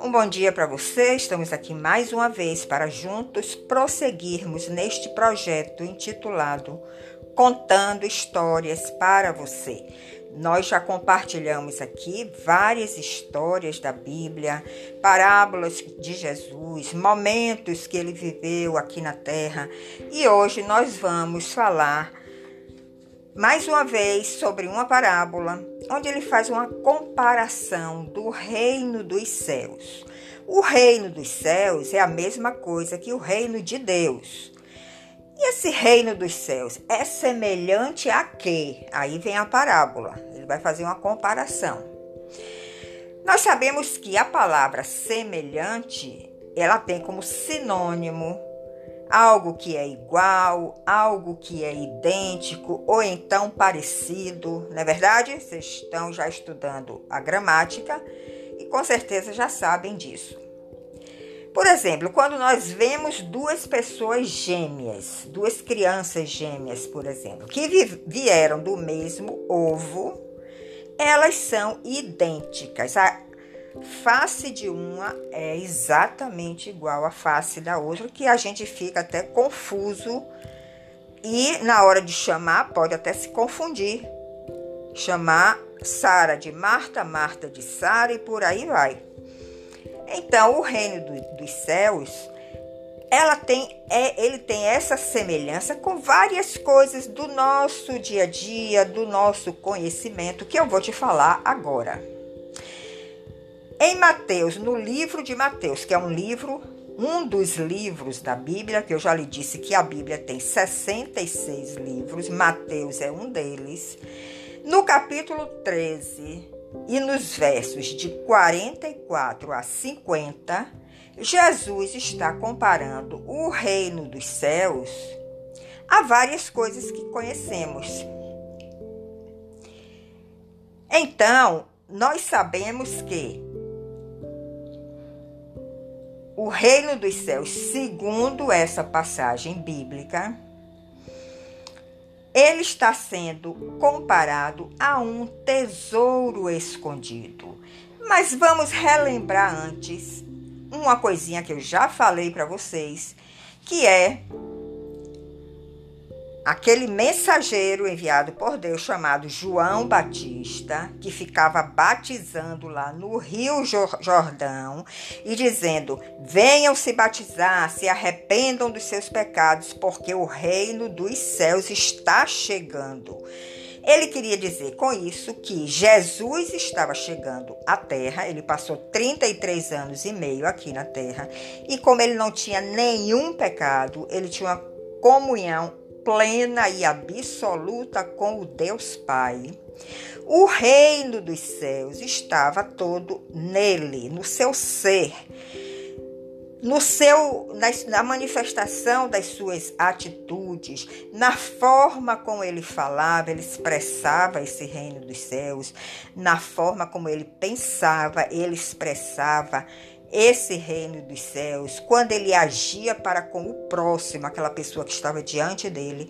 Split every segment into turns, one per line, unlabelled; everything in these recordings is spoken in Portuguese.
Um bom dia para você. Estamos aqui mais uma vez para juntos prosseguirmos neste projeto intitulado Contando Histórias para você. Nós já compartilhamos aqui várias histórias da Bíblia, parábolas de Jesus, momentos que ele viveu aqui na terra, e hoje nós vamos falar mais uma vez sobre uma parábola onde ele faz uma comparação do reino dos céus. O reino dos céus é a mesma coisa que o reino de Deus. E esse reino dos céus é semelhante a quê? Aí vem a parábola. Ele vai fazer uma comparação. Nós sabemos que a palavra semelhante, ela tem como sinônimo algo que é igual, algo que é idêntico ou então parecido, não é verdade? Vocês estão já estudando a gramática e com certeza já sabem disso. Por exemplo, quando nós vemos duas pessoas gêmeas, duas crianças gêmeas, por exemplo, que vieram do mesmo ovo, elas são idênticas. A face de uma é exatamente igual à face da outra, que a gente fica até confuso e na hora de chamar pode até se confundir. Chamar Sara de Marta, Marta de Sara e por aí vai. Então, o reino do, dos céus, ela tem, é, ele tem essa semelhança com várias coisas do nosso dia a dia, do nosso conhecimento, que eu vou te falar agora. Em Mateus, no livro de Mateus, que é um livro, um dos livros da Bíblia, que eu já lhe disse que a Bíblia tem 66 livros, Mateus é um deles. No capítulo 13 e nos versos de 44 a 50, Jesus está comparando o reino dos céus a várias coisas que conhecemos. Então, nós sabemos que o reino dos céus, segundo essa passagem bíblica, ele está sendo comparado a um tesouro escondido. Mas vamos relembrar antes uma coisinha que eu já falei para vocês, que é aquele mensageiro enviado por Deus chamado João Batista, que ficava batizando lá no Rio Jordão e dizendo: Venham se batizar, se arrependam dos seus pecados, porque o reino dos céus está chegando. Ele queria dizer com isso que Jesus estava chegando à terra, ele passou 33 anos e meio aqui na terra, e como ele não tinha nenhum pecado, ele tinha uma comunhão plena e absoluta com o Deus Pai. O reino dos céus estava todo nele, no seu ser, no seu na, na, manifestação das suas atitudes, na forma como ele falava, ele expressava esse reino dos céus, na forma como ele pensava, ele expressava esse reino dos céus, quando ele agia para com o próximo, aquela pessoa que estava diante dele,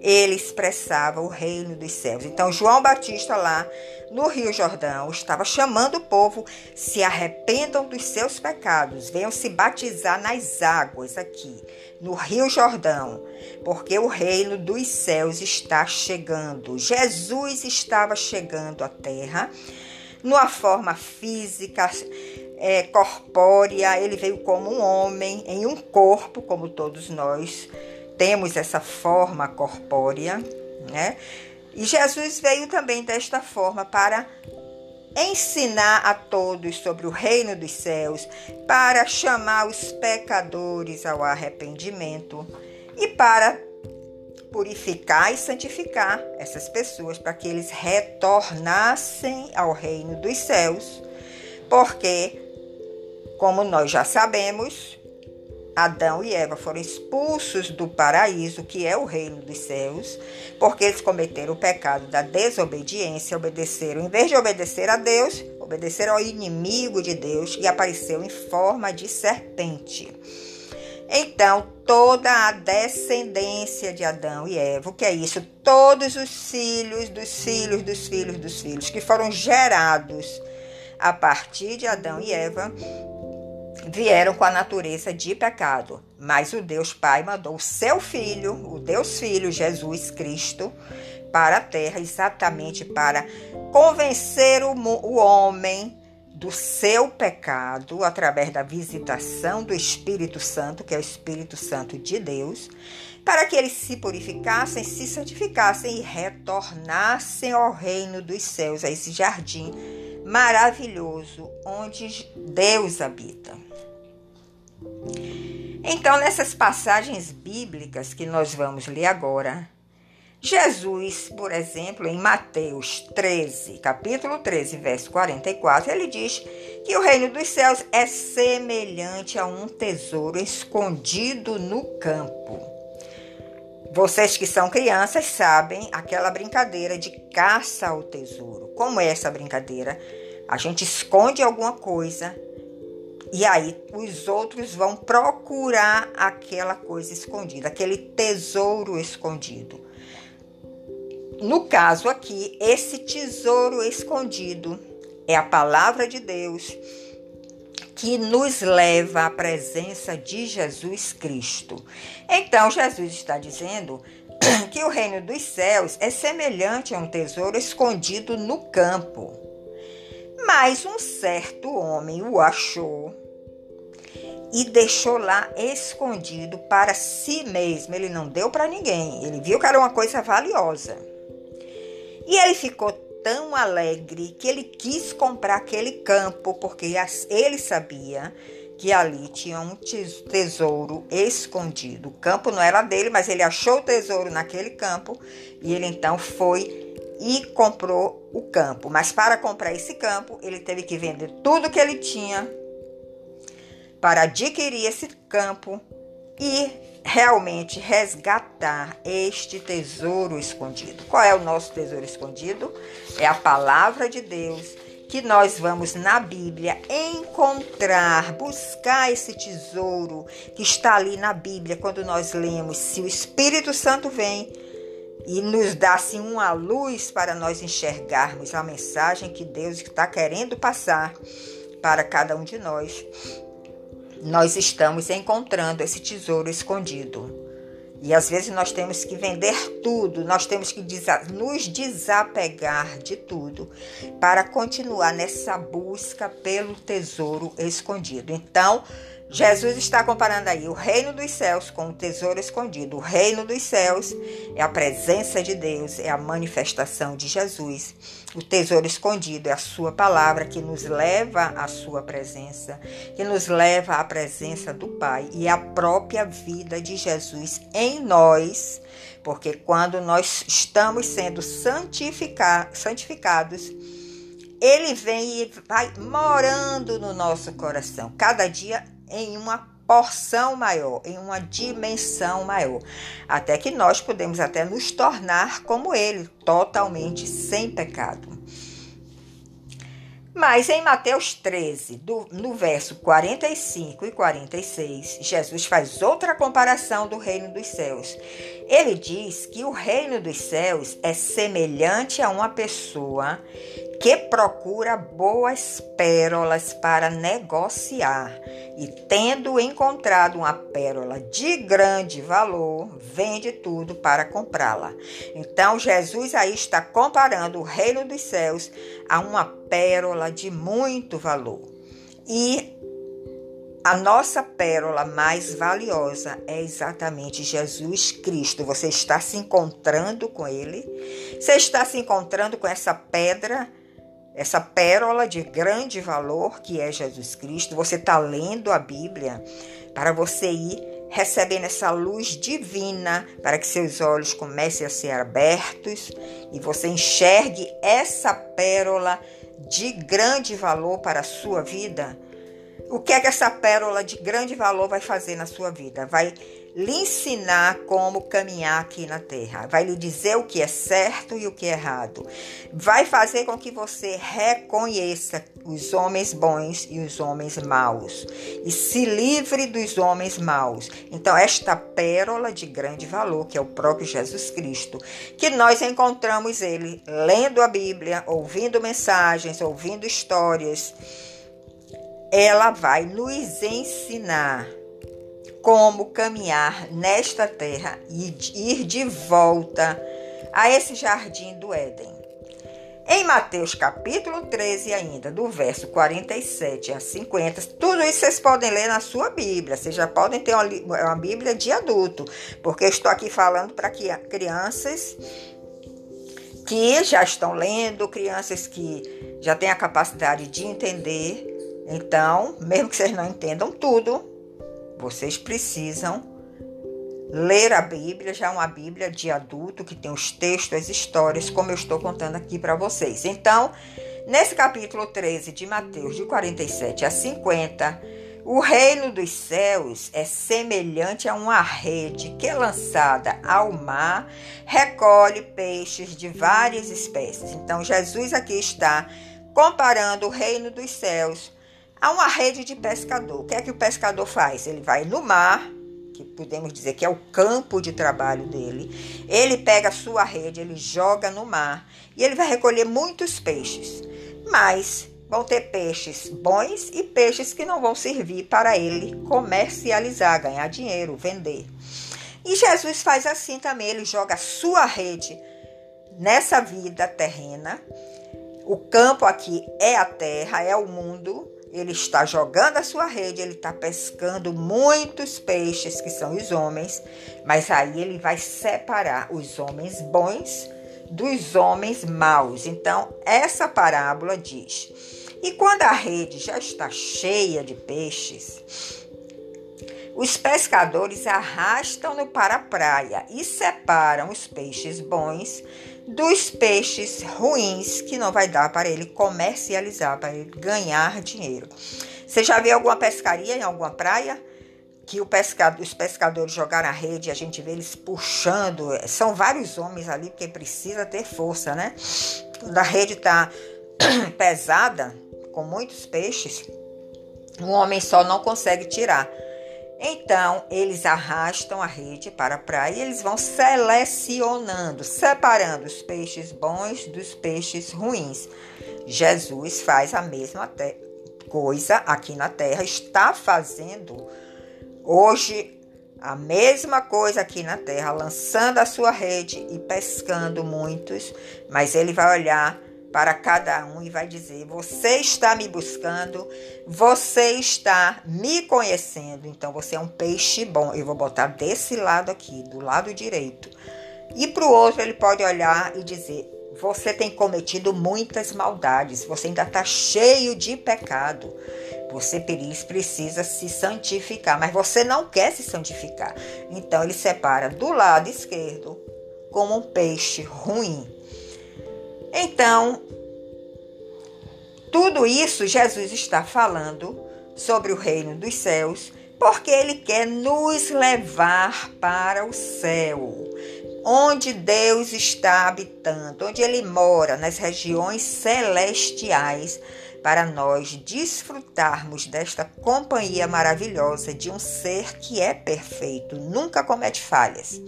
ele expressava o reino dos céus. Então, João Batista, lá no Rio Jordão, estava chamando o povo: se arrependam dos seus pecados, venham se batizar nas águas aqui, no Rio Jordão, porque o reino dos céus está chegando. Jesus estava chegando à terra numa forma física é, corpórea, ele veio como um homem, em um corpo, como todos nós temos essa forma corpórea, né? E Jesus veio também desta forma para ensinar a todos sobre o reino dos céus, para chamar os pecadores ao arrependimento e para purificar e santificar essas pessoas para que eles retornassem ao reino dos céus, porque como nós já sabemos, Adão e Eva foram expulsos do paraíso, que é o reino dos céus, porque eles cometeram o pecado da desobediência, obedeceram, em vez de obedecer a Deus, obedeceram ao inimigo de Deus, que apareceu em forma de serpente. Então, toda a descendência de Adão e Eva, o que é isso? Todos os filhos dos filhos dos filhos dos filhos que foram gerados a partir de Adão e Eva vieram com a natureza de pecado. Mas o Deus Pai mandou o seu filho, o Deus Filho, Jesus Cristo, para a terra, exatamente para convencer o, o homem do seu pecado através da visitação do Espírito Santo, que é o Espírito Santo de Deus, para que eles se purificassem, se santificassem e retornassem ao reino dos céus, a esse jardim maravilhoso onde Deus habita. Então, nessas passagens bíblicas que nós vamos ler agora, Jesus, por exemplo, em Mateus 13, capítulo 13, verso 44, ele diz que o reino dos céus é semelhante a um tesouro escondido no campo. Vocês que são crianças sabem aquela brincadeira de caça ao tesouro. Como é essa brincadeira? A gente esconde alguma coisa e aí os outros vão procurar aquela coisa escondida, aquele tesouro escondido. No caso aqui, esse tesouro escondido é a palavra de Deus que nos leva à presença de Jesus Cristo. Então, Jesus está dizendo que o reino dos céus é semelhante a um tesouro escondido no campo. Mas um certo homem o achou e deixou lá escondido para si mesmo. Ele não deu para ninguém. Ele viu que era uma coisa valiosa. E ele ficou tão alegre que ele quis comprar aquele campo, porque ele sabia que ali tinha um tesouro escondido. O campo não era dele, mas ele achou o tesouro naquele campo e ele então foi e comprou o campo. Mas para comprar esse campo, ele teve que vender tudo que ele tinha para adquirir esse campo e realmente resgatar este tesouro escondido. Qual é o nosso tesouro escondido? É a palavra de Deus que nós vamos na Bíblia encontrar, buscar esse tesouro que está ali na Bíblia quando nós lemos. Se o Espírito Santo vem e nos dá assim uma luz para nós enxergarmos a mensagem que Deus está querendo passar para cada um de nós nós estamos encontrando esse tesouro escondido. E às vezes nós temos que vender tudo, nós temos que nos desapegar de tudo para continuar nessa busca pelo tesouro escondido. Então, Jesus está comparando aí o reino dos céus com o tesouro escondido. O reino dos céus é a presença de Deus, é a manifestação de Jesus. O tesouro escondido é a sua palavra que nos leva à sua presença, que nos leva à presença do Pai e a própria vida de Jesus em nós, porque quando nós estamos sendo santificados, ele vem e vai morando no nosso coração. Cada dia em uma porção maior, em uma dimensão maior, até que nós podemos até nos tornar como ele, totalmente sem pecado. Mas em Mateus 13, do, no verso 45 e 46, Jesus faz outra comparação do reino dos céus. Ele diz que o reino dos céus é semelhante a uma pessoa que procura boas pérolas para negociar e, tendo encontrado uma pérola de grande valor, vende tudo para comprá-la. Então, Jesus aí está comparando o reino dos céus a uma pérola de muito valor. E a nossa pérola mais valiosa é exatamente Jesus Cristo. Você está se encontrando com Ele? Você está se encontrando com essa pedra essa pérola de grande valor que é Jesus Cristo. Você está lendo a Bíblia para você ir recebendo essa luz divina, para que seus olhos comecem a ser abertos e você enxergue essa pérola de grande valor para a sua vida. O que é que essa pérola de grande valor vai fazer na sua vida? Vai lhe ensinar como caminhar aqui na terra. Vai lhe dizer o que é certo e o que é errado. Vai fazer com que você reconheça os homens bons e os homens maus e se livre dos homens maus. Então, esta pérola de grande valor, que é o próprio Jesus Cristo, que nós encontramos ele lendo a Bíblia, ouvindo mensagens, ouvindo histórias, ela vai nos ensinar como caminhar nesta terra e ir de volta a esse jardim do Éden. Em Mateus capítulo 13, ainda, do verso 47 a 50, tudo isso vocês podem ler na sua Bíblia. Vocês já podem ter uma, Bíblia de adulto, porque eu estou aqui falando para crianças que já estão lendo, crianças que já têm a capacidade de entender. Então, mesmo que vocês não entendam tudo, vocês precisam ler a Bíblia, já uma Bíblia de adulto que tem os textos, as histórias, como eu estou contando aqui para vocês. Então, nesse capítulo 13 de Mateus, de 47 a 50, o reino dos céus é semelhante a uma rede que, lançada ao mar, recolhe peixes de várias espécies. Então, Jesus aqui está comparando o reino dos céus Há uma rede de pescador. O que é que o pescador faz? Ele vai no mar, que podemos dizer que é o campo de trabalho dele. Ele pega a sua rede, ele joga no mar e ele vai recolher muitos peixes. Mas vão ter peixes bons e peixes que não vão servir para ele comercializar, ganhar dinheiro, vender. E Jesus faz assim também, ele joga a sua rede nessa vida terrena. O campo aqui é a terra, é o mundo, ele está jogando a sua rede, ele está pescando muitos peixes, que são os homens, mas aí ele vai separar os homens bons dos homens maus. Então, essa parábola diz: E quando a rede já está cheia de peixes, os pescadores arrastam-no para a praia e separam os peixes bons dos peixes ruins que não vai dar para ele comercializar, para ele ganhar dinheiro. Você já viu alguma pescaria em alguma praia? Que o pescador, os pescadores jogaram a rede e a gente vê eles puxando. São vários homens ali, porque precisa ter força, né? Quando a rede está pesada, com muitos peixes, um homem só não consegue tirar. Então, eles arrastam a rede para a praia e eles vão selecionando, separando os peixes bons dos peixes ruins. Jesus faz a mesma coisa aqui na terra, está fazendo hoje a mesma coisa aqui na terra, lançando a sua rede e pescando muitos, mas ele vai olhar para cada um e vai dizer: Você está me buscando, você está me conhecendo, então você é um peixe bom. Eu vou botar desse lado aqui, do lado direito. E para o outro, ele pode olhar e dizer: Você tem cometido muitas maldades, você ainda está cheio de pecado. Você precisa se santificar, mas você não quer se santificar. Então ele separa do lado esquerdo como um peixe ruim então, tudo isso Jesus está falando sobre o reino dos céus, porque ele quer nos levar para o céu, onde Deus está habitando, onde ele mora, nas regiões celestiais, para nós desfrutarmos desta companhia maravilhosa de um ser que é perfeito, nunca comete falhas.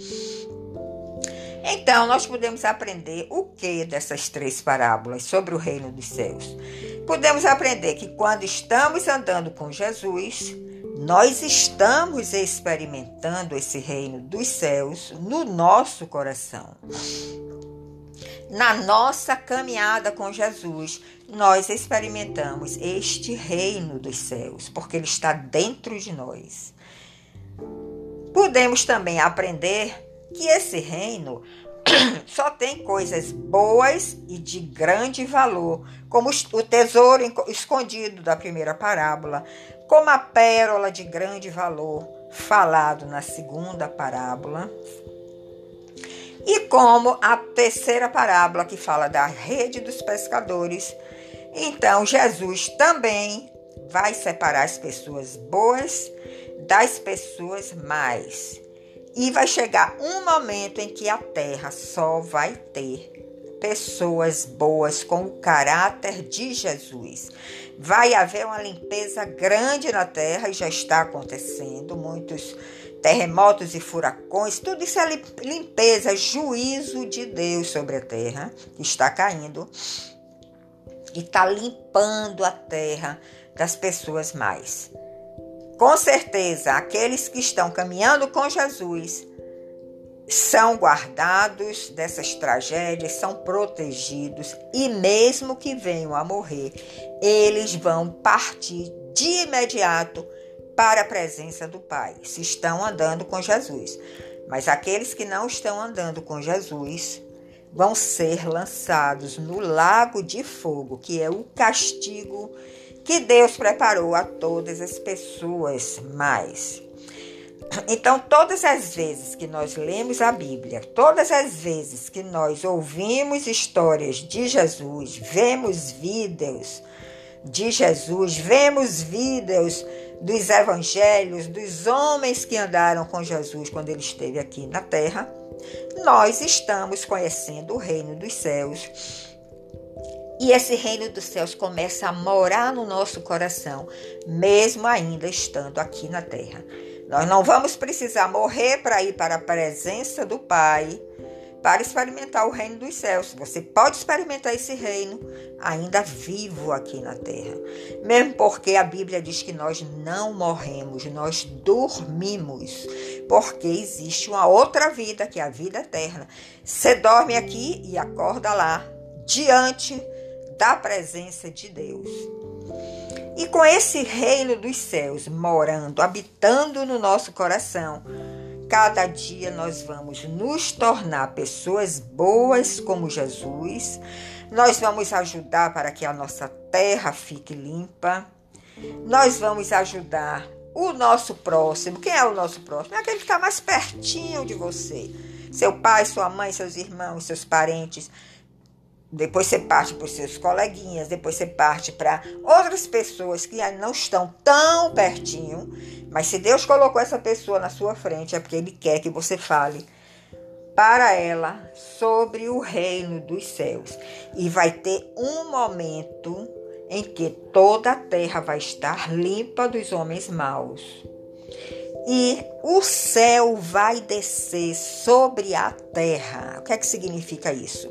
Então, nós podemos aprender o que dessas três parábolas sobre o reino dos céus? Podemos aprender que quando estamos andando com Jesus, nós estamos experimentando esse reino dos céus no nosso coração. Na nossa caminhada com Jesus, nós experimentamos este reino dos céus, porque ele está dentro de nós. Podemos também aprender que esse reino só tem coisas boas e de grande valor, como o tesouro escondido da primeira parábola, como a pérola de grande valor falado na segunda parábola, e como a terceira parábola que fala da rede dos pescadores. Então, Jesus também vai separar as pessoas boas das pessoas mais. E vai chegar um momento em que a terra só vai ter pessoas boas com o caráter de Jesus. Vai haver uma limpeza grande na terra e já está acontecendo. Muitos terremotos e furacões, tudo isso é limpeza, juízo de Deus sobre a terra que está caindo e está limpando a terra das pessoas mais. Com certeza, aqueles que estão caminhando com Jesus são guardados dessas tragédias, são protegidos e mesmo que venham a morrer, eles vão partir de imediato para a presença do Pai, se estão andando com Jesus. Mas aqueles que não estão andando com Jesus vão ser lançados no lago de fogo, que é o castigo que Deus preparou a todas as pessoas mais. Então, todas as vezes que nós lemos a Bíblia, todas as vezes que nós ouvimos histórias de Jesus, vemos vídeos de Jesus, vemos vídeos dos evangelhos, dos homens que andaram com Jesus quando ele esteve aqui na terra, nós estamos conhecendo o reino dos céus. E esse reino dos céus começa a morar no nosso coração, mesmo ainda estando aqui na terra. Nós não vamos precisar morrer para ir para a presença do Pai para experimentar o reino dos céus. Você pode experimentar esse reino ainda vivo aqui na terra. Mesmo porque a Bíblia diz que nós não morremos, nós dormimos. Porque existe uma outra vida, que é a vida eterna. Você dorme aqui e acorda lá, diante da presença de Deus. E com esse reino dos céus morando, habitando no nosso coração, cada dia nós vamos nos tornar pessoas boas como Jesus. Nós vamos ajudar para que a nossa terra fique limpa. Nós vamos ajudar o nosso próximo. Quem é o nosso próximo? É aquele que está mais pertinho de você. Seu pai, sua mãe, seus irmãos, seus parentes depois você parte para os seus coleguinhas, depois você parte para outras pessoas que não estão tão pertinho, mas se Deus colocou essa pessoa na sua frente é porque Ele quer que você fale para ela sobre o reino dos céus. E vai ter um momento em que toda a terra vai estar limpa dos homens maus. E o céu vai descer sobre a terra. O que é que significa isso?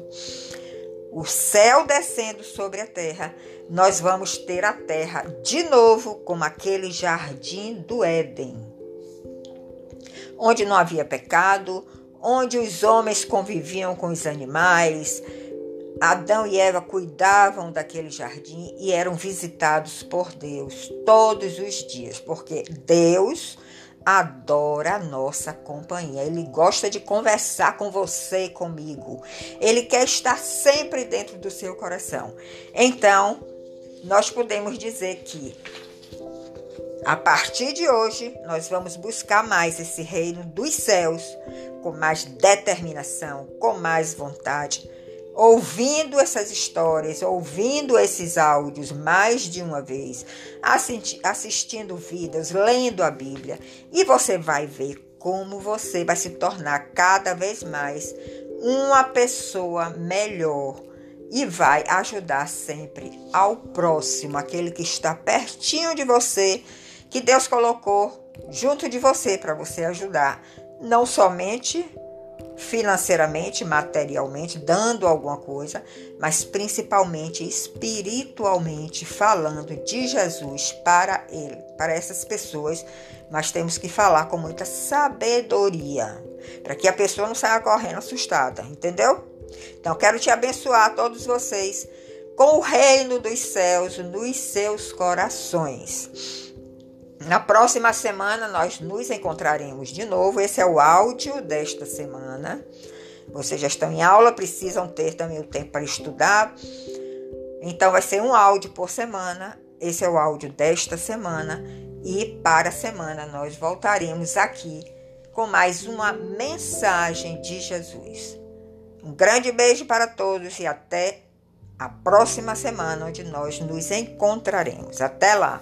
O céu descendo sobre a terra, nós vamos ter a terra de novo como aquele jardim do Éden, onde não havia pecado, onde os homens conviviam com os animais. Adão e Eva cuidavam daquele jardim e eram visitados por Deus todos os dias, porque Deus adora a nossa companhia. Ele gosta de conversar com você comigo. Ele quer estar sempre dentro do seu coração. Então, nós podemos dizer que a partir de hoje, nós vamos buscar mais esse reino dos céus com mais determinação, com mais vontade ouvindo essas histórias, ouvindo esses áudios mais de uma vez, assistindo vídeos, lendo a Bíblia, e você vai ver como você vai se tornar cada vez mais uma pessoa melhor e vai ajudar sempre ao próximo, aquele que está pertinho de você, que Deus colocou junto de você para você ajudar, não somente financeiramente, materialmente, dando alguma coisa, mas principalmente espiritualmente falando de Jesus para ele, para essas pessoas. Nós temos que falar com muita sabedoria, para que a pessoa não saia correndo assustada, entendeu? Então quero te abençoar todos vocês com o reino dos céus nos seus corações. Na próxima semana nós nos encontraremos de novo. Esse é o áudio desta semana. Vocês já estão em aula, precisam ter também o tempo para estudar. Então vai ser um áudio por semana. Esse é o áudio desta semana e para a semana nós voltaremos aqui com mais uma mensagem de Jesus. Um grande beijo para todos e até a próxima semana onde nós nos encontraremos. Até lá.